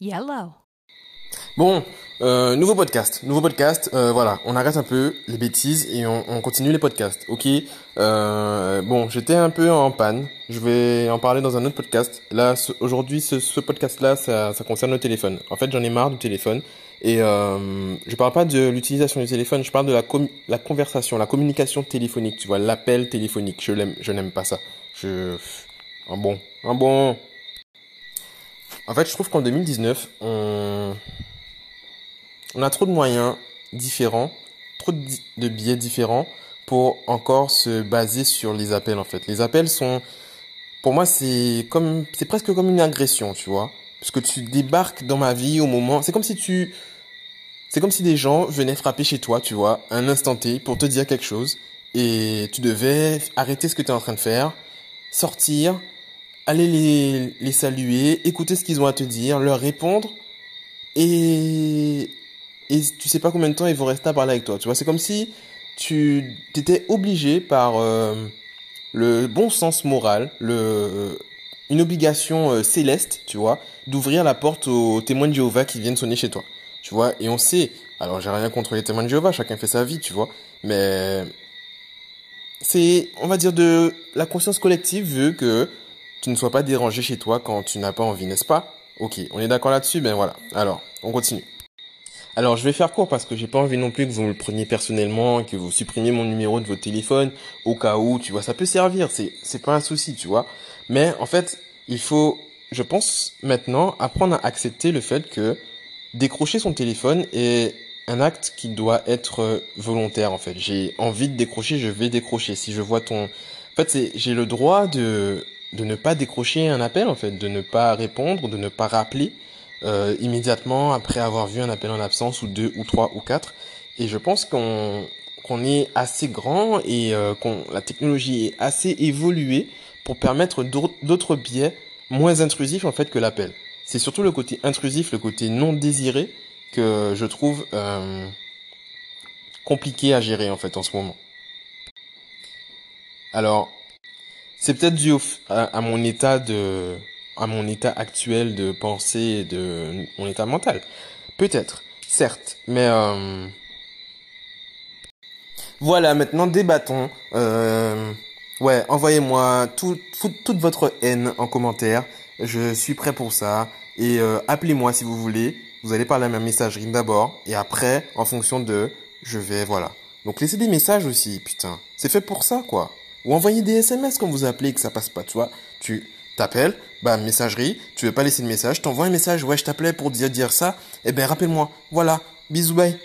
Yellow. Bon, euh, nouveau podcast, nouveau podcast. euh, voilà, on arrête un peu les bêtises et on, on continue les podcasts. Ok? Euh, bon, j'étais un peu en panne. Je vais en parler dans un autre podcast. Là, aujourd'hui, ce, ce podcast-là, ça, ça concerne le téléphone. En fait, j'en ai marre du téléphone et euh, je parle pas de l'utilisation du téléphone. Je parle de la com- la conversation, la communication téléphonique. Tu vois, l'appel téléphonique. Je l'aime, je n'aime pas ça. Je, un bon, un bon. En fait, je trouve qu'en 2019, on a trop de moyens différents, trop de, de biais différents pour encore se baser sur les appels en fait. Les appels sont, pour moi, c'est comme, c'est presque comme une agression, tu vois, parce que tu débarques dans ma vie au moment, c'est comme si tu, c'est comme si des gens venaient frapper chez toi, tu vois, un instant T pour te dire quelque chose et tu devais arrêter ce que tu es en train de faire, sortir, aller les, les saluer, écouter ce qu'ils ont à te dire, leur répondre et et tu sais pas combien de temps ils vont rester à parler avec toi. Tu vois, c'est comme si tu t'étais obligé par euh, le bon sens moral, le euh, une obligation euh, céleste, tu vois, d'ouvrir la porte aux témoins de Jéhovah qui viennent sonner chez toi. Tu vois, et on sait. Alors, j'ai rien contre les témoins de Jéhovah, chacun fait sa vie, tu vois, mais c'est, on va dire de la conscience collective veut que tu ne sois pas dérangé chez toi quand tu n'as pas envie, n'est-ce pas? Ok, on est d'accord là-dessus, ben voilà. Alors, on continue. Alors, je vais faire court parce que j'ai pas envie non plus que vous me le preniez personnellement, que vous supprimiez mon numéro de votre téléphone au cas où, tu vois, ça peut servir, c'est c'est pas un souci, tu vois. Mais en fait, il faut, je pense maintenant, apprendre à accepter le fait que décrocher son téléphone est un acte qui doit être euh, volontaire en fait. J'ai envie de décrocher, je vais décrocher. Si je vois ton, en fait, j'ai le droit de de ne pas décrocher un appel en fait, de ne pas répondre, de ne pas rappeler euh, immédiatement après avoir vu un appel en absence ou deux ou trois ou quatre. Et je pense qu'on qu'on est assez grand et euh, qu'on la technologie est assez évoluée pour permettre d'autres biais moins intrusifs en fait que l'appel. C'est surtout le côté intrusif, le côté non désiré que je trouve euh, compliqué à gérer en fait en ce moment. Alors, c'est peut-être dû au à, mon état de à mon état actuel de pensée et de mon état mental. Peut-être, certes, mais euh, voilà, maintenant débattons. Euh, ouais, envoyez-moi tout- toute votre haine en commentaire. Je suis prêt pour ça. Et euh, appelez-moi si vous voulez. Vous allez parler à ma messagerie d'abord. Et après, en fonction de, je vais, voilà. Donc laissez des messages aussi, putain. C'est fait pour ça, quoi. Ou envoyez des SMS quand vous appelez et que ça passe pas, tu vois. Tu t'appelles, bah messagerie, tu veux pas laisser de message, t'envoies un message, ouais je t'appelais pour dire ça, eh ben rappelle-moi. Voilà, bisous bye.